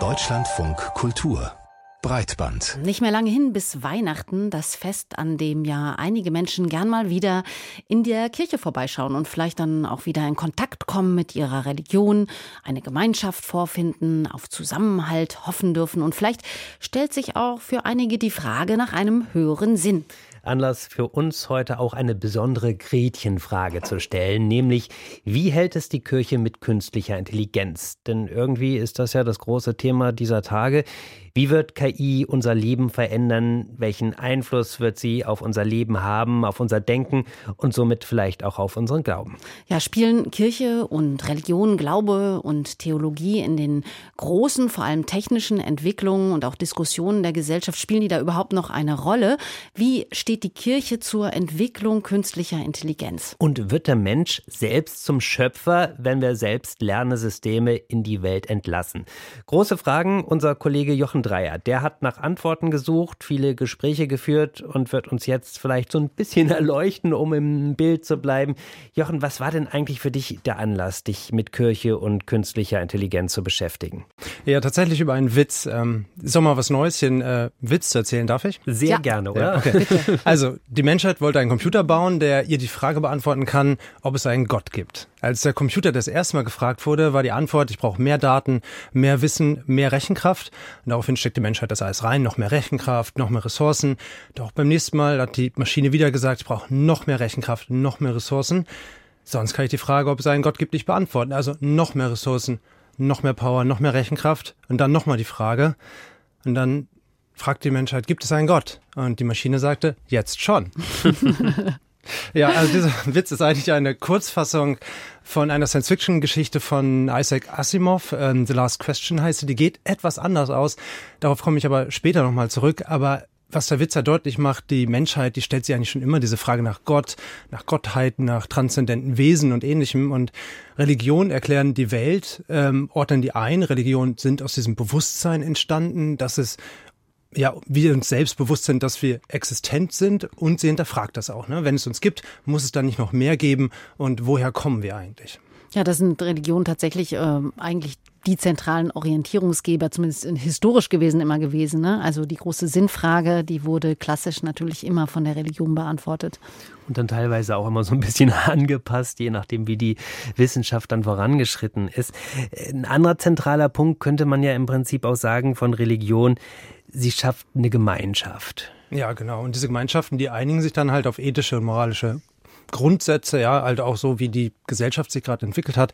Deutschlandfunk Kultur Breitband. Nicht mehr lange hin bis Weihnachten, das Fest, an dem ja einige Menschen gern mal wieder in der Kirche vorbeischauen und vielleicht dann auch wieder in Kontakt kommen mit ihrer Religion, eine Gemeinschaft vorfinden, auf Zusammenhalt hoffen dürfen und vielleicht stellt sich auch für einige die Frage nach einem höheren Sinn. Anlass für uns heute auch eine besondere Gretchenfrage zu stellen, nämlich wie hält es die Kirche mit künstlicher Intelligenz? Denn irgendwie ist das ja das große Thema dieser Tage. Wie wird KI unser Leben verändern? Welchen Einfluss wird sie auf unser Leben haben, auf unser Denken und somit vielleicht auch auf unseren Glauben? Ja, spielen Kirche und Religion, Glaube und Theologie in den großen, vor allem technischen Entwicklungen und auch Diskussionen der Gesellschaft, spielen die da überhaupt noch eine Rolle? Wie steht die Kirche zur Entwicklung künstlicher Intelligenz? Und wird der Mensch selbst zum Schöpfer, wenn wir selbst Lernesysteme in die Welt entlassen? Große Fragen. Unser Kollege Jochen Dreier. Der hat nach Antworten gesucht, viele Gespräche geführt und wird uns jetzt vielleicht so ein bisschen erleuchten, um im Bild zu bleiben. Jochen, was war denn eigentlich für dich der Anlass, dich mit Kirche und künstlicher Intelligenz zu beschäftigen? Ja, tatsächlich über einen Witz. Ähm, ist doch mal was Neues, einen äh, Witz zu erzählen, darf ich? Sehr ja. gerne, oder? Ja, okay. Also, die Menschheit wollte einen Computer bauen, der ihr die Frage beantworten kann, ob es einen Gott gibt. Als der Computer das erste Mal gefragt wurde, war die Antwort, ich brauche mehr Daten, mehr Wissen, mehr Rechenkraft. Und daraufhin steckt die Menschheit das alles rein, noch mehr Rechenkraft, noch mehr Ressourcen. Doch beim nächsten Mal hat die Maschine wieder gesagt, ich brauche noch mehr Rechenkraft, noch mehr Ressourcen. Sonst kann ich die Frage, ob es einen Gott gibt, nicht beantworten. Also noch mehr Ressourcen, noch mehr Power, noch mehr Rechenkraft. Und dann nochmal die Frage. Und dann fragt die Menschheit, gibt es einen Gott? Und die Maschine sagte, jetzt schon. Ja, also dieser Witz ist eigentlich eine Kurzfassung von einer Science-Fiction-Geschichte von Isaac Asimov. Ähm, The Last Question heißt sie. Die geht etwas anders aus. Darauf komme ich aber später nochmal zurück. Aber was der Witz ja deutlich macht, die Menschheit, die stellt sich eigentlich schon immer diese Frage nach Gott, nach Gottheit, nach transzendenten Wesen und ähnlichem. Und Religion erklären die Welt, ähm, ordnen die ein. Religion sind aus diesem Bewusstsein entstanden, dass es ja, wir uns selbst bewusst sind, dass wir existent sind und sie hinterfragt das auch. Ne? Wenn es uns gibt, muss es dann nicht noch mehr geben und woher kommen wir eigentlich? Ja, das sind Religionen tatsächlich äh, eigentlich die zentralen Orientierungsgeber, zumindest historisch gewesen immer gewesen. Ne? Also die große Sinnfrage, die wurde klassisch natürlich immer von der Religion beantwortet. Und dann teilweise auch immer so ein bisschen angepasst, je nachdem, wie die Wissenschaft dann vorangeschritten ist. Ein anderer zentraler Punkt könnte man ja im Prinzip auch sagen von Religion, sie schafft eine Gemeinschaft. Ja, genau. Und diese Gemeinschaften, die einigen sich dann halt auf ethische und moralische Grundsätze, ja, halt auch so, wie die Gesellschaft sich gerade entwickelt hat.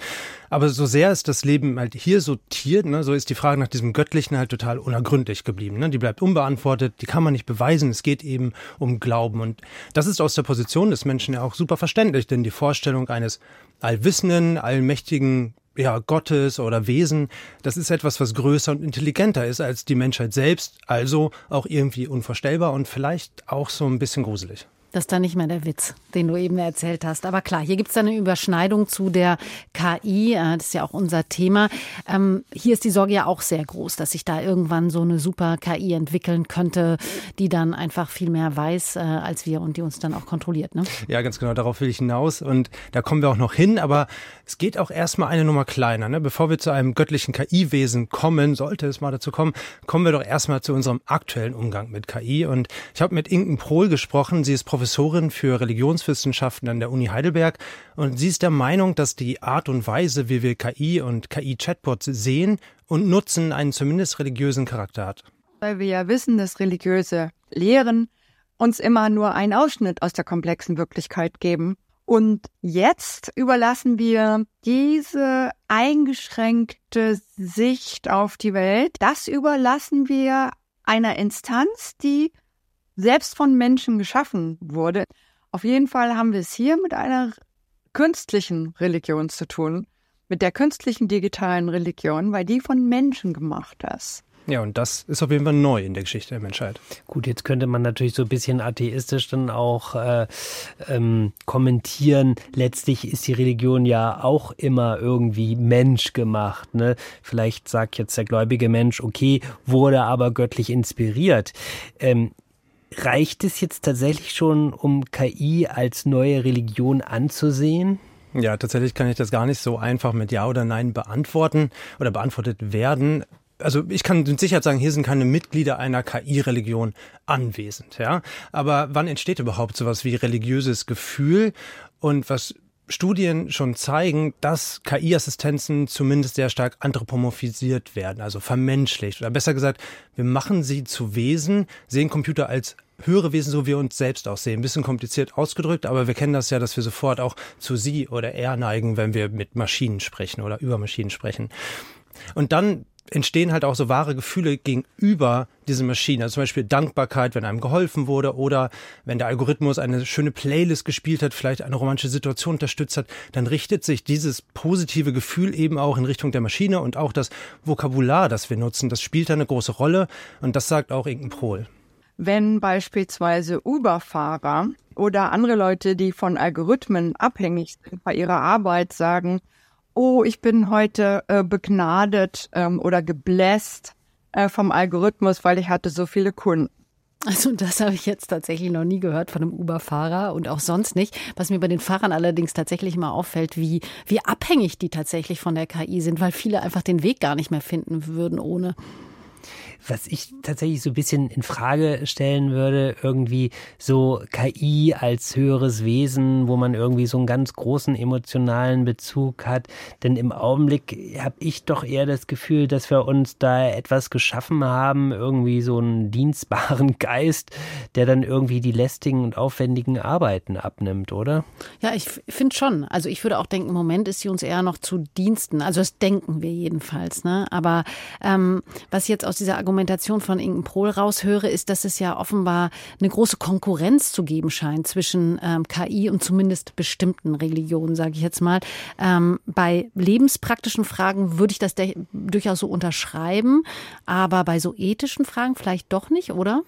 Aber so sehr ist das Leben halt hier sortiert, ne, so ist die Frage nach diesem Göttlichen halt total unergründlich geblieben. Ne? Die bleibt unbeantwortet, die kann man nicht beweisen. Es geht eben um Glauben. Und das ist aus der Position des Menschen ja auch super verständlich, denn die Vorstellung eines allwissenden, allmächtigen ja, Gottes oder Wesen, das ist etwas, was größer und intelligenter ist als die Menschheit selbst, also auch irgendwie unvorstellbar und vielleicht auch so ein bisschen gruselig. Das ist dann nicht mehr der Witz, den du eben erzählt hast. Aber klar, hier gibt es eine Überschneidung zu der KI. Äh, das ist ja auch unser Thema. Ähm, hier ist die Sorge ja auch sehr groß, dass sich da irgendwann so eine super KI entwickeln könnte, die dann einfach viel mehr weiß äh, als wir und die uns dann auch kontrolliert. Ne? Ja, ganz genau. Darauf will ich hinaus. Und da kommen wir auch noch hin. Aber es geht auch erstmal eine Nummer kleiner. Ne? Bevor wir zu einem göttlichen KI-Wesen kommen, sollte es mal dazu kommen, kommen wir doch erstmal zu unserem aktuellen Umgang mit KI. Und ich habe mit Inken Prohl gesprochen. Sie ist Professorin für Religionswissenschaften an der Uni Heidelberg und sie ist der Meinung, dass die Art und Weise, wie wir KI und KI-Chatbots sehen und nutzen, einen zumindest religiösen Charakter hat. Weil wir ja wissen, dass religiöse Lehren uns immer nur einen Ausschnitt aus der komplexen Wirklichkeit geben. Und jetzt überlassen wir diese eingeschränkte Sicht auf die Welt, das überlassen wir einer Instanz, die selbst von Menschen geschaffen wurde. Auf jeden Fall haben wir es hier mit einer künstlichen Religion zu tun, mit der künstlichen digitalen Religion, weil die von Menschen gemacht ist. Ja, und das ist auf jeden Fall neu in der Geschichte der Menschheit. Gut, jetzt könnte man natürlich so ein bisschen atheistisch dann auch äh, ähm, kommentieren. Letztlich ist die Religion ja auch immer irgendwie menschgemacht. Ne? Vielleicht sagt jetzt der gläubige Mensch, okay, wurde aber göttlich inspiriert. Ähm, Reicht es jetzt tatsächlich schon, um KI als neue Religion anzusehen? Ja, tatsächlich kann ich das gar nicht so einfach mit Ja oder Nein beantworten oder beantwortet werden. Also ich kann mit Sicherheit sagen, hier sind keine Mitglieder einer KI-Religion anwesend, ja. Aber wann entsteht überhaupt sowas wie religiöses Gefühl? Und was Studien schon zeigen, dass KI-Assistenzen zumindest sehr stark anthropomorphisiert werden, also vermenschlicht. Oder besser gesagt, wir machen sie zu Wesen, sehen Computer als höhere Wesen, so wie wir uns selbst auch sehen. Ein bisschen kompliziert ausgedrückt, aber wir kennen das ja, dass wir sofort auch zu sie oder er neigen, wenn wir mit Maschinen sprechen oder über Maschinen sprechen. Und dann entstehen halt auch so wahre Gefühle gegenüber diesen Maschinen. Also zum Beispiel Dankbarkeit, wenn einem geholfen wurde oder wenn der Algorithmus eine schöne Playlist gespielt hat, vielleicht eine romantische Situation unterstützt hat, dann richtet sich dieses positive Gefühl eben auch in Richtung der Maschine und auch das Vokabular, das wir nutzen, das spielt da eine große Rolle und das sagt auch Inken Prohl. Wenn beispielsweise Uber-Fahrer oder andere Leute, die von Algorithmen abhängig sind bei ihrer Arbeit, sagen, oh, ich bin heute äh, begnadet ähm, oder gebläst äh, vom Algorithmus, weil ich hatte so viele Kunden. Also das habe ich jetzt tatsächlich noch nie gehört von einem Uber-Fahrer und auch sonst nicht. Was mir bei den Fahrern allerdings tatsächlich immer auffällt, wie, wie abhängig die tatsächlich von der KI sind, weil viele einfach den Weg gar nicht mehr finden würden ohne. Was ich tatsächlich so ein bisschen in Frage stellen würde, irgendwie so KI als höheres Wesen, wo man irgendwie so einen ganz großen emotionalen Bezug hat. Denn im Augenblick habe ich doch eher das Gefühl, dass wir uns da etwas geschaffen haben, irgendwie so einen dienstbaren Geist, der dann irgendwie die lästigen und aufwendigen Arbeiten abnimmt, oder? Ja, ich finde schon. Also ich würde auch denken, im Moment ist sie uns eher noch zu Diensten. Also das denken wir jedenfalls. Ne? Aber ähm, was jetzt aus dieser Argumentation von Inken Prohl raushöre, ist, dass es ja offenbar eine große Konkurrenz zu geben scheint zwischen ähm, KI und zumindest bestimmten Religionen, sage ich jetzt mal. Ähm, bei lebenspraktischen Fragen würde ich das durchaus so unterschreiben, aber bei so ethischen Fragen vielleicht doch nicht, oder?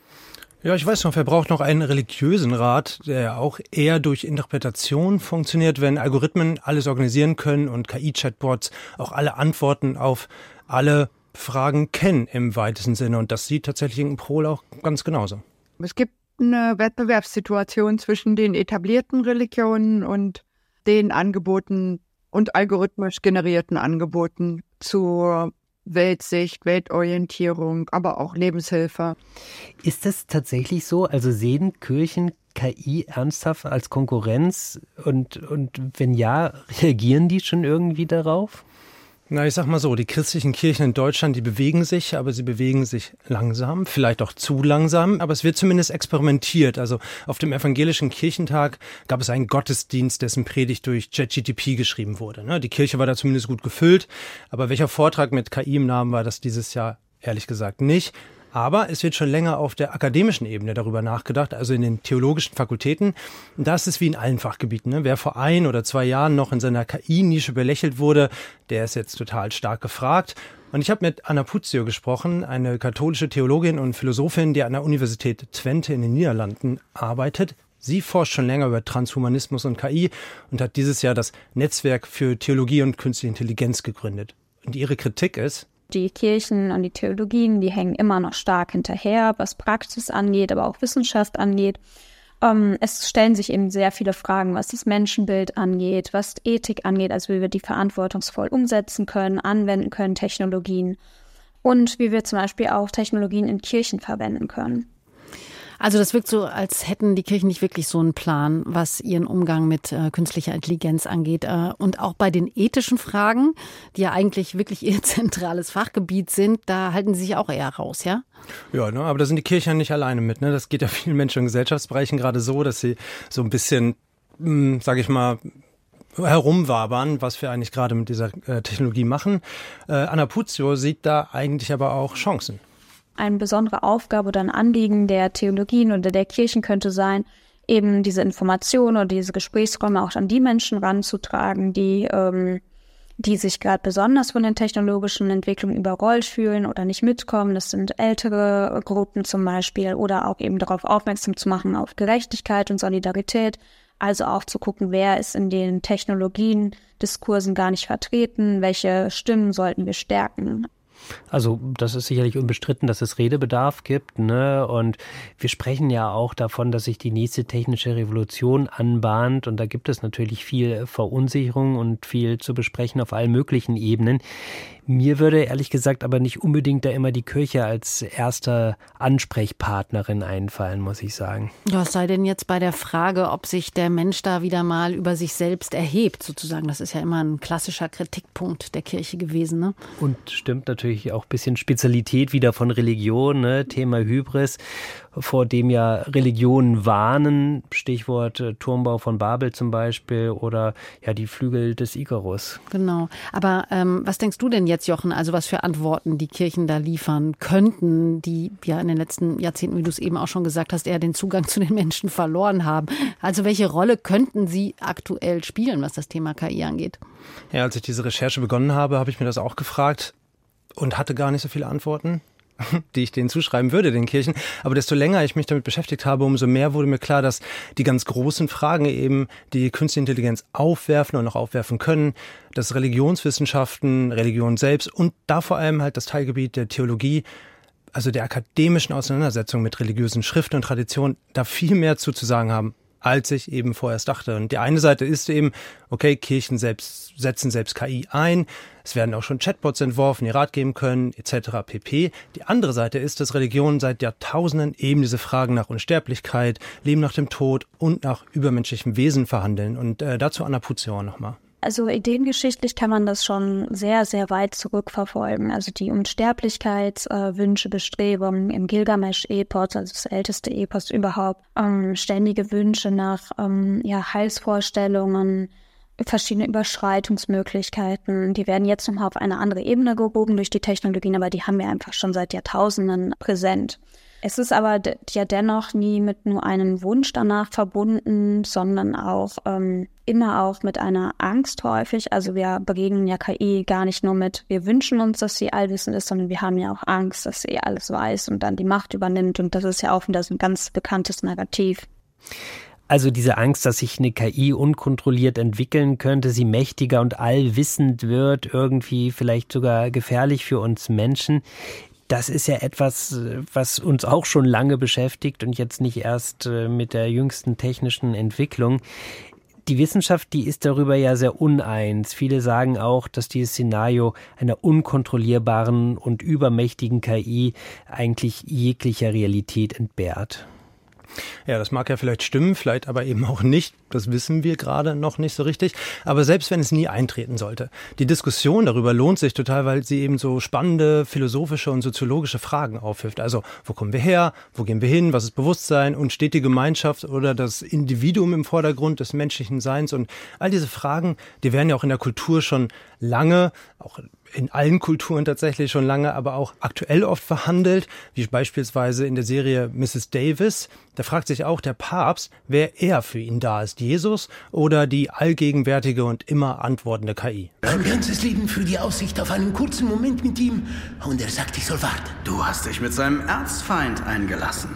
Ja, ich weiß noch, wer braucht noch einen religiösen Rat, der auch eher durch Interpretation funktioniert, wenn Algorithmen alles organisieren können und KI-Chatbots auch alle Antworten auf alle Fragen kennen im weitesten Sinne. Und das sieht tatsächlich in Prol auch ganz genauso. Es gibt eine Wettbewerbssituation zwischen den etablierten Religionen und den Angeboten und algorithmisch generierten Angeboten zur Weltsicht, Weltorientierung, aber auch Lebenshilfe. Ist das tatsächlich so? Also sehen Kirchen KI ernsthaft als Konkurrenz und, und wenn ja, reagieren die schon irgendwie darauf? Na, ich sag mal so, die christlichen Kirchen in Deutschland, die bewegen sich, aber sie bewegen sich langsam, vielleicht auch zu langsam, aber es wird zumindest experimentiert. Also auf dem evangelischen Kirchentag gab es einen Gottesdienst, dessen Predigt durch ChatGTP geschrieben wurde. Ne? Die Kirche war da zumindest gut gefüllt, aber welcher Vortrag mit KI im Namen war das dieses Jahr ehrlich gesagt nicht. Aber es wird schon länger auf der akademischen Ebene darüber nachgedacht, also in den theologischen Fakultäten. Und da ist wie in allen Fachgebieten. Ne? Wer vor ein oder zwei Jahren noch in seiner KI-Nische belächelt wurde, der ist jetzt total stark gefragt. Und ich habe mit Anna Puzio gesprochen, eine katholische Theologin und Philosophin, die an der Universität Twente in den Niederlanden arbeitet. Sie forscht schon länger über Transhumanismus und KI und hat dieses Jahr das Netzwerk für Theologie und Künstliche Intelligenz gegründet. Und ihre Kritik ist, die Kirchen und die Theologien, die hängen immer noch stark hinterher, was Praxis angeht, aber auch Wissenschaft angeht. Ähm, es stellen sich eben sehr viele Fragen, was das Menschenbild angeht, was Ethik angeht, also wie wir die verantwortungsvoll umsetzen können, anwenden können, Technologien und wie wir zum Beispiel auch Technologien in Kirchen verwenden können. Also das wirkt so, als hätten die Kirchen nicht wirklich so einen Plan, was ihren Umgang mit äh, künstlicher Intelligenz angeht. Äh, und auch bei den ethischen Fragen, die ja eigentlich wirklich ihr zentrales Fachgebiet sind, da halten sie sich auch eher raus, ja? Ja, ne, aber da sind die Kirchen nicht alleine mit. Ne? Das geht ja vielen Menschen in Gesellschaftsbereichen gerade so, dass sie so ein bisschen, hm, sage ich mal, herumwabern, was wir eigentlich gerade mit dieser äh, Technologie machen. Äh, Anna Puzio sieht da eigentlich aber auch Chancen eine besondere Aufgabe oder ein Anliegen der Theologien oder der Kirchen könnte sein, eben diese Informationen oder diese Gesprächsräume auch an die Menschen ranzutragen, die, ähm, die sich gerade besonders von den technologischen Entwicklungen überrollt fühlen oder nicht mitkommen. Das sind ältere Gruppen zum Beispiel oder auch eben darauf aufmerksam zu machen auf Gerechtigkeit und Solidarität. Also auch zu gucken, wer ist in den Technologien, Diskursen gar nicht vertreten, welche Stimmen sollten wir stärken. Also das ist sicherlich unbestritten, dass es Redebedarf gibt. Ne? Und wir sprechen ja auch davon, dass sich die nächste technische Revolution anbahnt. Und da gibt es natürlich viel Verunsicherung und viel zu besprechen auf allen möglichen Ebenen. Mir würde ehrlich gesagt aber nicht unbedingt da immer die Kirche als erste Ansprechpartnerin einfallen, muss ich sagen. Ja, es sei denn jetzt bei der Frage, ob sich der Mensch da wieder mal über sich selbst erhebt, sozusagen. Das ist ja immer ein klassischer Kritikpunkt der Kirche gewesen. Ne? Und stimmt natürlich auch ein bisschen Spezialität wieder von Religion, ne? Thema Hybris vor dem ja Religionen warnen, Stichwort äh, Turmbau von Babel zum Beispiel oder ja die Flügel des Icarus. Genau. Aber ähm, was denkst du denn jetzt, Jochen? Also was für Antworten die Kirchen da liefern könnten, die ja in den letzten Jahrzehnten, wie du es eben auch schon gesagt hast, eher den Zugang zu den Menschen verloren haben. Also welche Rolle könnten sie aktuell spielen, was das Thema KI angeht? Ja, als ich diese Recherche begonnen habe, habe ich mir das auch gefragt und hatte gar nicht so viele Antworten. die ich denen zuschreiben würde, den Kirchen. Aber desto länger ich mich damit beschäftigt habe, umso mehr wurde mir klar, dass die ganz großen Fragen eben, die künstliche Intelligenz aufwerfen und auch aufwerfen können, dass Religionswissenschaften, Religion selbst und da vor allem halt das Teilgebiet der Theologie also der akademischen Auseinandersetzung mit religiösen Schriften und Traditionen da viel mehr zu, zu sagen haben, als ich eben vorerst dachte. Und die eine Seite ist eben, okay, Kirchen selbst setzen selbst KI ein, es werden auch schon Chatbots entworfen, die Rat geben können, etc. pp. Die andere Seite ist, dass Religionen seit Jahrtausenden eben diese Fragen nach Unsterblichkeit, Leben nach dem Tod und nach übermenschlichem Wesen verhandeln. Und äh, dazu Anna Puzior nochmal. Also ideengeschichtlich kann man das schon sehr, sehr weit zurückverfolgen. Also die Unsterblichkeitswünsche, äh, Bestrebungen im Gilgamesch-Epos, also das älteste Epos überhaupt, ähm, ständige Wünsche nach ähm, ja, Heilsvorstellungen, verschiedene Überschreitungsmöglichkeiten. Die werden jetzt nochmal auf eine andere Ebene gehoben durch die Technologien, aber die haben wir einfach schon seit Jahrtausenden präsent. Es ist aber ja dennoch nie mit nur einem Wunsch danach verbunden, sondern auch ähm, immer auch mit einer Angst häufig. Also wir begegnen ja KI gar nicht nur mit, wir wünschen uns, dass sie allwissend ist, sondern wir haben ja auch Angst, dass sie alles weiß und dann die Macht übernimmt. Und das ist ja auch wieder so ein ganz bekanntes Narrativ. Also diese Angst, dass sich eine KI unkontrolliert entwickeln könnte, sie mächtiger und allwissend wird, irgendwie vielleicht sogar gefährlich für uns Menschen. Das ist ja etwas, was uns auch schon lange beschäftigt und jetzt nicht erst äh, mit der jüngsten technischen Entwicklung. Die Wissenschaft, die ist darüber ja sehr uneins. Viele sagen auch, dass dieses Szenario einer unkontrollierbaren und übermächtigen KI eigentlich jeglicher Realität entbehrt. Ja, das mag ja vielleicht stimmen, vielleicht aber eben auch nicht. Das wissen wir gerade noch nicht so richtig. Aber selbst wenn es nie eintreten sollte, die Diskussion darüber lohnt sich total, weil sie eben so spannende philosophische und soziologische Fragen aufwirft. Also, wo kommen wir her? Wo gehen wir hin? Was ist Bewusstsein? Und steht die Gemeinschaft oder das Individuum im Vordergrund des menschlichen Seins? Und all diese Fragen, die werden ja auch in der Kultur schon lange, auch in allen Kulturen tatsächlich schon lange, aber auch aktuell oft verhandelt, wie beispielsweise in der Serie Mrs. Davis. Da fragt sich auch der Papst, wer eher für ihn da ist, Jesus oder die allgegenwärtige und immer antwortende KI. Mein ganzes Leben für die Aussicht auf einen kurzen Moment mit ihm und er sagt, ich soll warten. Du hast dich mit seinem Erzfeind eingelassen,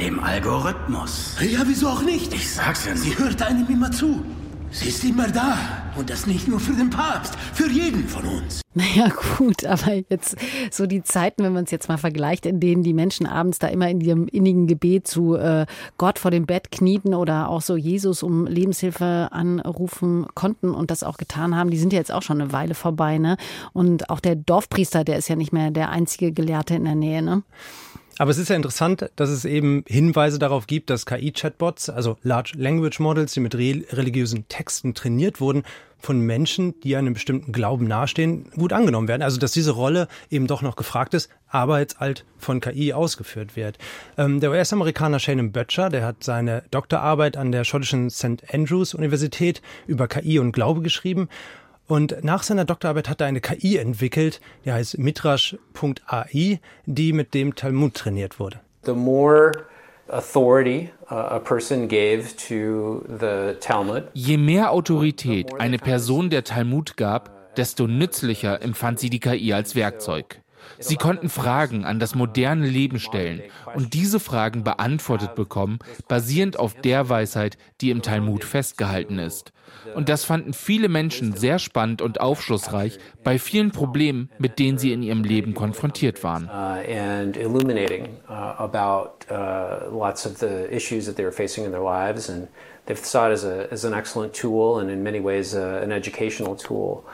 dem Algorithmus. Ja, wieso auch nicht? Ich sag's ja nicht. Sie hört einem immer zu. Sie ist immer da. Und das nicht nur für den Papst, für jeden von uns. Naja, gut, aber jetzt so die Zeiten, wenn man es jetzt mal vergleicht, in denen die Menschen abends da immer in ihrem innigen Gebet zu äh, Gott vor dem Bett knieten oder auch so Jesus um Lebenshilfe anrufen konnten und das auch getan haben, die sind ja jetzt auch schon eine Weile vorbei, ne? Und auch der Dorfpriester, der ist ja nicht mehr der einzige Gelehrte in der Nähe, ne? Aber es ist ja interessant, dass es eben Hinweise darauf gibt, dass KI-Chatbots, also Large Language Models, die mit re religiösen Texten trainiert wurden, von Menschen, die einem bestimmten Glauben nahestehen, gut angenommen werden. Also dass diese Rolle eben doch noch gefragt ist, aber jetzt halt von KI ausgeführt wird. Ähm, der US-Amerikaner Shannon Böttcher, der hat seine Doktorarbeit an der schottischen St. Andrews Universität über KI und Glaube geschrieben und nach seiner Doktorarbeit hat er eine KI entwickelt, die heißt Midrash.ai, die mit dem Talmud trainiert wurde. The more authority uh, a person gave to the Talmud, Je mehr Autorität eine Person der Talmud gab, desto nützlicher empfand sie die KI als Werkzeug. Sie konnten Fragen an das moderne Leben stellen und diese Fragen beantwortet bekommen, basierend auf der Weisheit, die im Talmud festgehalten ist. Und das fanden viele Menschen sehr spannend und aufschlussreich bei vielen Problemen, mit denen sie in ihrem Leben konfrontiert waren. Uh, uh, uh, they've saw it as, a, as an excellent tool and in many ways uh, an educational tool.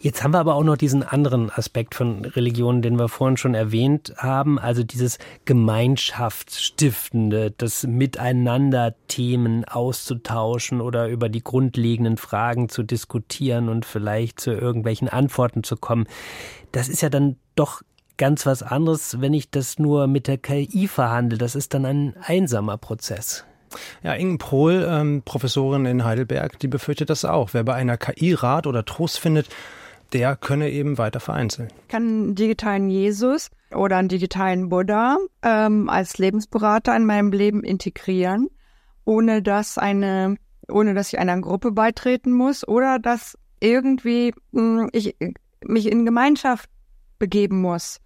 Jetzt haben wir aber auch noch diesen anderen Aspekt von Religion, den wir vorhin schon erwähnt haben, also dieses Gemeinschaftsstiftende, das Miteinander Themen auszutauschen oder über die grundlegenden Fragen zu diskutieren und vielleicht zu irgendwelchen Antworten zu kommen. Das ist ja dann doch ganz was anderes, wenn ich das nur mit der KI verhandle. Das ist dann ein einsamer Prozess. Ja, Ingen Pohl, ähm, Professorin in Heidelberg, die befürchtet das auch. Wer bei einer KI Rat oder Trost findet, der könne eben weiter vereinzeln. Kann einen digitalen Jesus oder einen digitalen Buddha ähm, als Lebensberater in meinem Leben integrieren, ohne dass eine, ohne dass ich einer Gruppe beitreten muss oder dass irgendwie mh, hm, ich mich in Gemeinschaft begeben muss.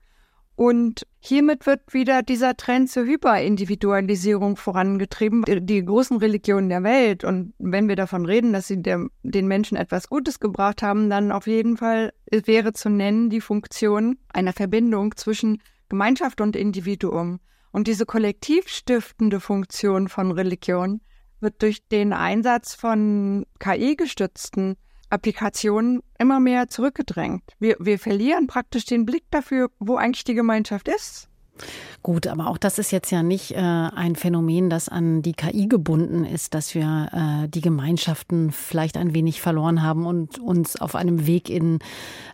Und hiermit wird wieder dieser Trend zur Hyperindividualisierung vorangetrieben. Die, die großen Religionen der Welt, und wenn wir davon reden, dass sie der, den Menschen etwas Gutes gebracht haben, dann auf jeden Fall wäre zu nennen die Funktion einer Verbindung zwischen Gemeinschaft und Individuum. Und diese kollektivstiftende Funktion von Religion wird durch den Einsatz von KI-gestützten Applikationen immer mehr zurückgedrängt. Wir, wir verlieren praktisch den Blick dafür, wo eigentlich die Gemeinschaft ist. Gut, aber auch das ist jetzt ja nicht äh, ein Phänomen, das an die KI gebunden ist, dass wir äh, die Gemeinschaften vielleicht ein wenig verloren haben und uns auf einem Weg in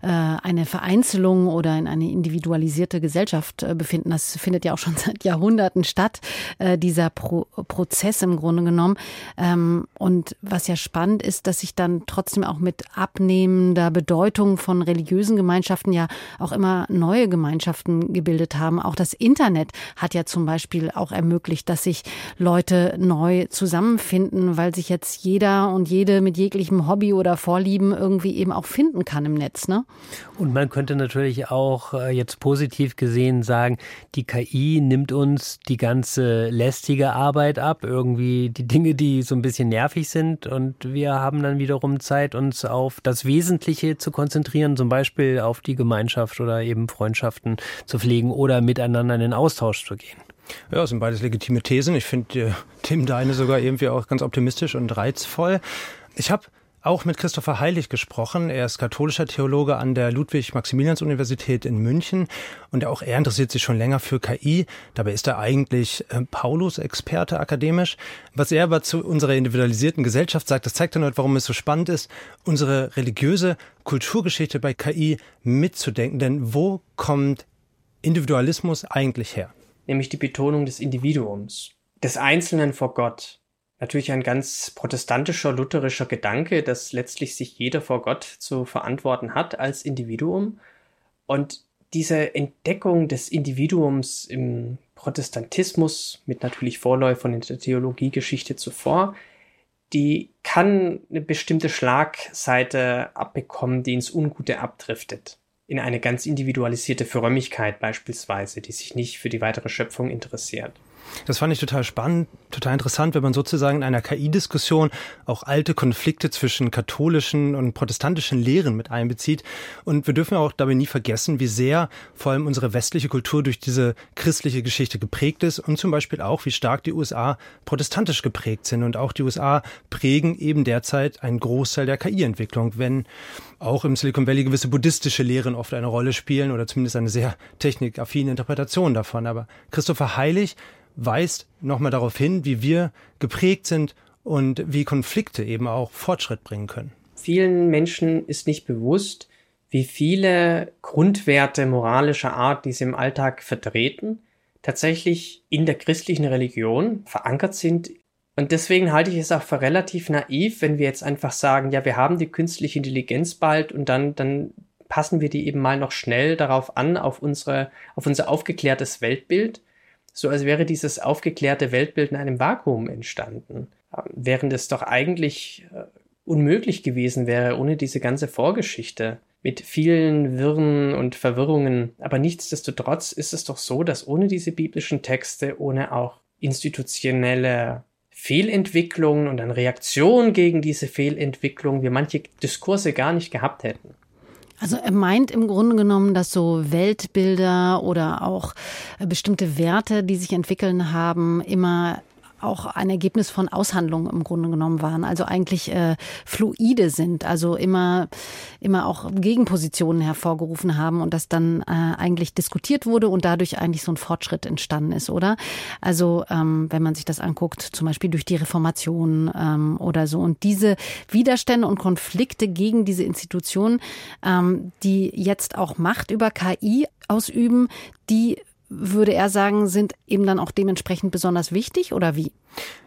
äh, eine Vereinzelung oder in eine individualisierte Gesellschaft äh, befinden. Das findet ja auch schon seit Jahrhunderten statt, äh, dieser Pro Prozess im Grunde genommen. Ähm, und was ja spannend ist, dass sich dann trotzdem auch mit abnehmender Bedeutung von religiösen Gemeinschaften ja auch immer neue Gemeinschaften gebildet haben. Auch das Internet hat ja zum Beispiel auch ermöglicht, dass sich Leute neu zusammenfinden, weil sich jetzt jeder und jede mit jeglichem Hobby oder Vorlieben irgendwie eben auch finden kann im Netz. Ne? Und man könnte natürlich auch äh, jetzt positiv gesehen sagen, die KI nimmt uns die ganze lästige Arbeit ab, irgendwie die Dinge, die so ein bisschen nervig sind und wir haben dann wiederum Zeit, uns auf das Wesentliche zu konzentrieren, zum Beispiel auf die Gemeinschaft oder eben Freundschaften zu pflegen oder miteinander miteinander in den Austausch zu gehen. Ja, das sind beides legitime Thesen. Ich finde äh, Tim deine sogar irgendwie auch ganz optimistisch und reizvoll. Ich habe auch mit Christopher Heilig gesprochen. Er ist katholischer Theologe an der Ludwig-Maximilians-Universität in München und auch er interessiert sich schon länger für KI. Dabei ist er eigentlich äh, Paulus-Experte akademisch. Was er aber zu unserer individualisierten Gesellschaft sagt, das zeigt dann warum es so spannend ist, unsere religiöse Kulturgeschichte bei KI mitzudenken. Denn wo kommt Individualismus eigentlich her? Nämlich die Betonung des Individuums, des Einzelnen vor Gott. Natürlich ein ganz protestantischer, lutherischer Gedanke, dass letztlich sich jeder vor Gott zu verantworten hat als Individuum. Und diese Entdeckung des Individuums im Protestantismus mit natürlich Vorläufern in der Theologiegeschichte zuvor, die kann eine bestimmte Schlagseite abbekommen, die ins Ungute abdriftet in eine ganz individualisierte Frömmigkeit beispielsweise, die sich nicht für die weitere Schöpfung interessiert. Das fand ich total spannend, total interessant, wenn man sozusagen in einer KI-Diskussion auch alte Konflikte zwischen katholischen und protestantischen Lehren mit einbezieht. Und wir dürfen auch dabei nie vergessen, wie sehr vor allem unsere westliche Kultur durch diese christliche Geschichte geprägt ist und zum Beispiel auch, wie stark die USA protestantisch geprägt sind. Und auch die USA prägen eben derzeit einen Großteil der KI-Entwicklung, wenn auch im Silicon Valley gewisse buddhistische Lehren oft eine Rolle spielen oder zumindest eine sehr technikaffine Interpretation davon. Aber Christopher Heilig weist nochmal darauf hin, wie wir geprägt sind und wie Konflikte eben auch Fortschritt bringen können. Vielen Menschen ist nicht bewusst, wie viele Grundwerte moralischer Art, die sie im Alltag vertreten, tatsächlich in der christlichen Religion verankert sind. Und deswegen halte ich es auch für relativ naiv, wenn wir jetzt einfach sagen, ja, wir haben die künstliche Intelligenz bald und dann, dann passen wir die eben mal noch schnell darauf an, auf unsere, auf unser aufgeklärtes Weltbild so als wäre dieses aufgeklärte Weltbild in einem Vakuum entstanden, ähm, während es doch eigentlich äh, unmöglich gewesen wäre ohne diese ganze Vorgeschichte. mit vielen Wirren und Verwirrungen. Aber nichtsdestotrotz ist es doch so, dass ohne diese biblischen Texte, ohne auch institutionelle Fehlentwicklungen und eine Reaktion gegen diese Fehlentwicklung wir manche Diskurse gar nicht gehabt hätten. Also er meint im Grunde genommen, dass so Weltbilder oder auch äh, bestimmte Werte, die sich entwickeln haben, immer auch ein Ergebnis von Aushandlungen im Grunde genommen waren, also eigentlich äh, fluide sind, also immer, immer auch Gegenpositionen hervorgerufen haben und das dann äh, eigentlich diskutiert wurde und dadurch eigentlich so ein Fortschritt entstanden ist, oder? Also ähm, wenn man sich das anguckt, zum Beispiel durch die Reformation ähm, oder so und diese Widerstände und Konflikte gegen diese Institutionen, ähm, die jetzt auch Macht über KI ausüben, die würde er sagen, sind eben dann auch dementsprechend besonders wichtig oder wie?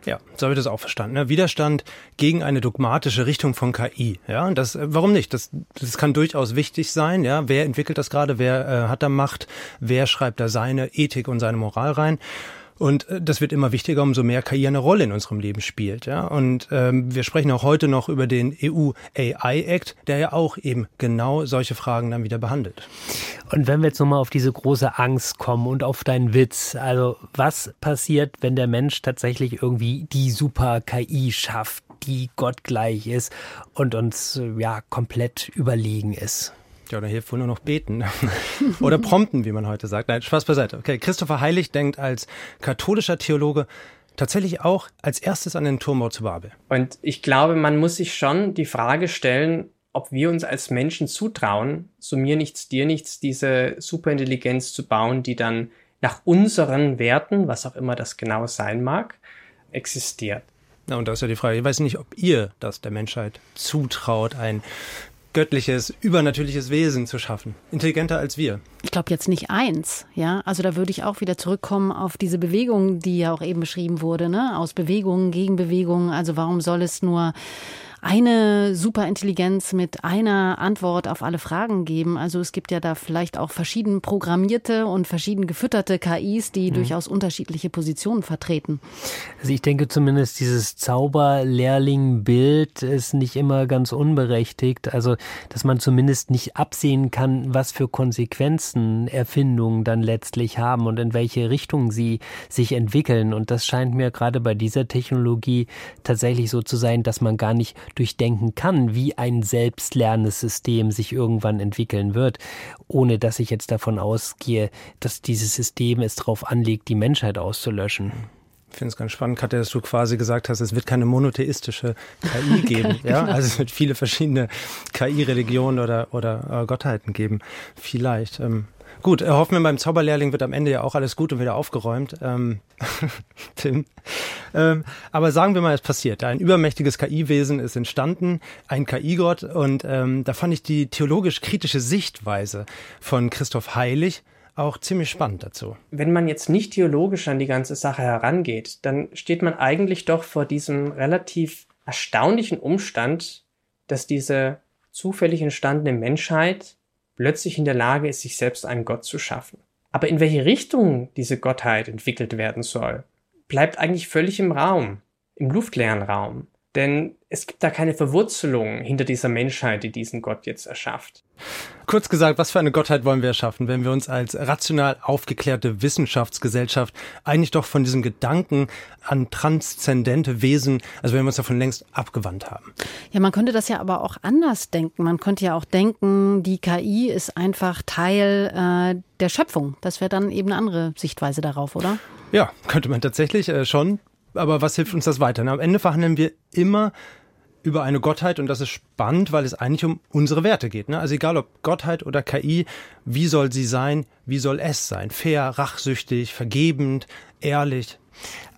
Ja, so habe ich das auch verstanden. Ne? Widerstand gegen eine dogmatische Richtung von KI. Ja, und das, warum nicht? Das, das kann durchaus wichtig sein. Ja, wer entwickelt das gerade? Wer äh, hat da Macht? Wer schreibt da seine Ethik und seine Moral rein? Und äh, das wird immer wichtiger, umso mehr KI eine Rolle in unserem Leben spielt. Ja? Und ähm, wir sprechen auch heute noch über den EU AI Act, der ja auch eben genau solche Fragen dann wieder behandelt. Und wenn wir jetzt nochmal auf diese große Angst kommen und auf deinen Witz, also was passiert, wenn der Mensch tatsächlich irgendwie die super KI schafft, die gottgleich ist und uns ja komplett überlegen ist? Ja, da hilft wohl nur noch beten. Oder prompten, wie man heute sagt. Nein, Spaß beiseite. Okay, Christopher Heilig denkt als katholischer Theologe tatsächlich auch als erstes an den Turmbau zu Babel. Und ich glaube, man muss sich schon die Frage stellen, ob wir uns als Menschen zutrauen, so mir nichts, dir nichts, diese Superintelligenz zu bauen, die dann nach unseren Werten, was auch immer das genau sein mag, existiert. Na, und da ist ja die Frage, ich weiß nicht, ob ihr das der Menschheit zutraut, ein göttliches, übernatürliches Wesen zu schaffen. Intelligenter als wir. Ich glaube jetzt nicht eins, ja. Also da würde ich auch wieder zurückkommen auf diese Bewegung, die ja auch eben beschrieben wurde, ne? Aus Bewegungen, Gegenbewegungen. Also warum soll es nur eine Superintelligenz mit einer Antwort auf alle Fragen geben. Also es gibt ja da vielleicht auch verschieden programmierte und verschieden gefütterte KIs, die mhm. durchaus unterschiedliche Positionen vertreten. Also ich denke zumindest dieses Zauberlehrling-Bild ist nicht immer ganz unberechtigt. Also dass man zumindest nicht absehen kann, was für Konsequenzen Erfindungen dann letztlich haben und in welche Richtung sie sich entwickeln. Und das scheint mir gerade bei dieser Technologie tatsächlich so zu sein, dass man gar nicht durchdenken kann, wie ein selbstlernendes System sich irgendwann entwickeln wird, ohne dass ich jetzt davon ausgehe, dass dieses System es darauf anlegt, die Menschheit auszulöschen. Ich finde es ganz spannend, Katja, dass du quasi gesagt hast, es wird keine monotheistische KI geben. ja, genau. also es wird viele verschiedene KI-Religionen oder, oder äh, Gottheiten geben. Vielleicht. Ähm, Gut, hoffen wir beim Zauberlehrling wird am Ende ja auch alles gut und wieder aufgeräumt. Ähm, Tim. Ähm, aber sagen wir mal, es passiert. Ein übermächtiges KI-Wesen ist entstanden, ein KI-Gott. Und ähm, da fand ich die theologisch-kritische Sichtweise von Christoph Heilig auch ziemlich spannend dazu. Wenn man jetzt nicht theologisch an die ganze Sache herangeht, dann steht man eigentlich doch vor diesem relativ erstaunlichen Umstand, dass diese zufällig entstandene Menschheit plötzlich in der Lage ist, sich selbst einen Gott zu schaffen. Aber in welche Richtung diese Gottheit entwickelt werden soll, bleibt eigentlich völlig im Raum, im luftleeren Raum. Denn es gibt da keine Verwurzelung hinter dieser Menschheit, die diesen Gott jetzt erschafft. Kurz gesagt, was für eine Gottheit wollen wir erschaffen, wenn wir uns als rational aufgeklärte Wissenschaftsgesellschaft eigentlich doch von diesem Gedanken an transzendente Wesen, also wenn wir uns davon längst abgewandt haben? Ja, man könnte das ja aber auch anders denken. Man könnte ja auch denken, die KI ist einfach Teil äh, der Schöpfung. Das wäre dann eben eine andere Sichtweise darauf, oder? Ja, könnte man tatsächlich äh, schon. Aber was hilft uns das weiter? Am Ende verhandeln wir immer über eine Gottheit und das ist spannend, weil es eigentlich um unsere Werte geht. Ne? Also egal ob Gottheit oder KI, wie soll sie sein, wie soll es sein? Fair, rachsüchtig, vergebend, ehrlich.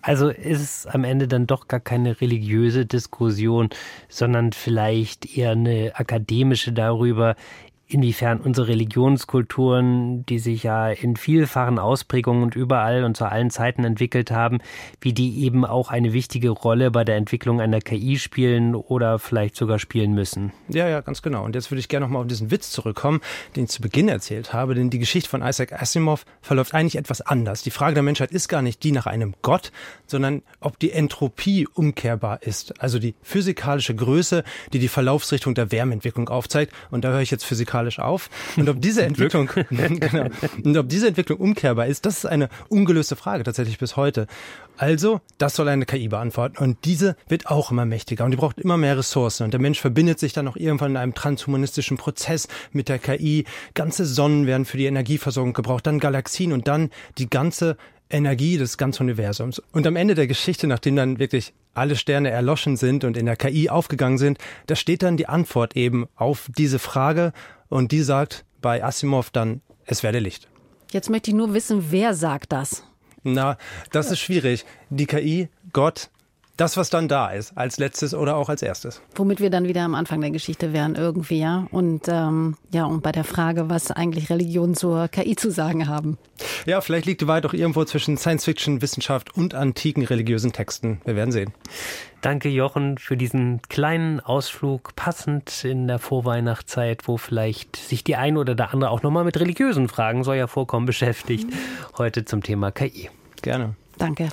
Also ist es am Ende dann doch gar keine religiöse Diskussion, sondern vielleicht eher eine akademische darüber, inwiefern unsere Religionskulturen, die sich ja in vielfachen Ausprägungen und überall und zu allen Zeiten entwickelt haben, wie die eben auch eine wichtige Rolle bei der Entwicklung einer KI spielen oder vielleicht sogar spielen müssen. Ja, ja, ganz genau. Und jetzt würde ich gerne nochmal auf diesen Witz zurückkommen, den ich zu Beginn erzählt habe, denn die Geschichte von Isaac Asimov verläuft eigentlich etwas anders. Die Frage der Menschheit ist gar nicht die nach einem Gott, sondern ob die Entropie umkehrbar ist, also die physikalische Größe, die die Verlaufsrichtung der Wärmeentwicklung aufzeigt. Und da höre ich jetzt physikalisch moralisch auf. Und ob diese Entwicklung, genau, und ob diese Entwicklung umkehrbar ist, das ist eine ungelöste Frage tatsächlich bis heute. Also, das soll eine KI beantworten. Und diese wird auch immer mächtiger und die braucht immer mehr Ressourcen. Und der Mensch verbindet sich dann auch irgendwann in einem transhumanistischen Prozess mit der KI. Ganze Sonnen werden für die Energieversorgung gebraucht, dann Galaxien und dann die ganze Energie des ganzen Universums. Und am Ende der Geschichte, nachdem dann wirklich alle Sterne erloschen sind und in der KI aufgegangen sind, da steht dann die Antwort eben auf diese Frage und die sagt bei Asimov dann, es werde Licht. Jetzt möchte ich nur wissen, wer sagt das? Na, das ist schwierig. Die KI, Gott, das, was dann da ist, als letztes oder auch als erstes. Womit wir dann wieder am Anfang der Geschichte wären, irgendwie, ja. Und ähm, ja, und bei der Frage, was eigentlich Religionen zur KI zu sagen haben. Ja, vielleicht liegt die Wahrheit auch irgendwo zwischen Science Fiction, Wissenschaft und antiken religiösen Texten. Wir werden sehen. Danke, Jochen, für diesen kleinen Ausflug, passend in der Vorweihnachtszeit, wo vielleicht sich die eine oder der andere auch nochmal mit religiösen Fragen, soll ja vorkommen, beschäftigt. Heute zum Thema KI. Gerne. Danke.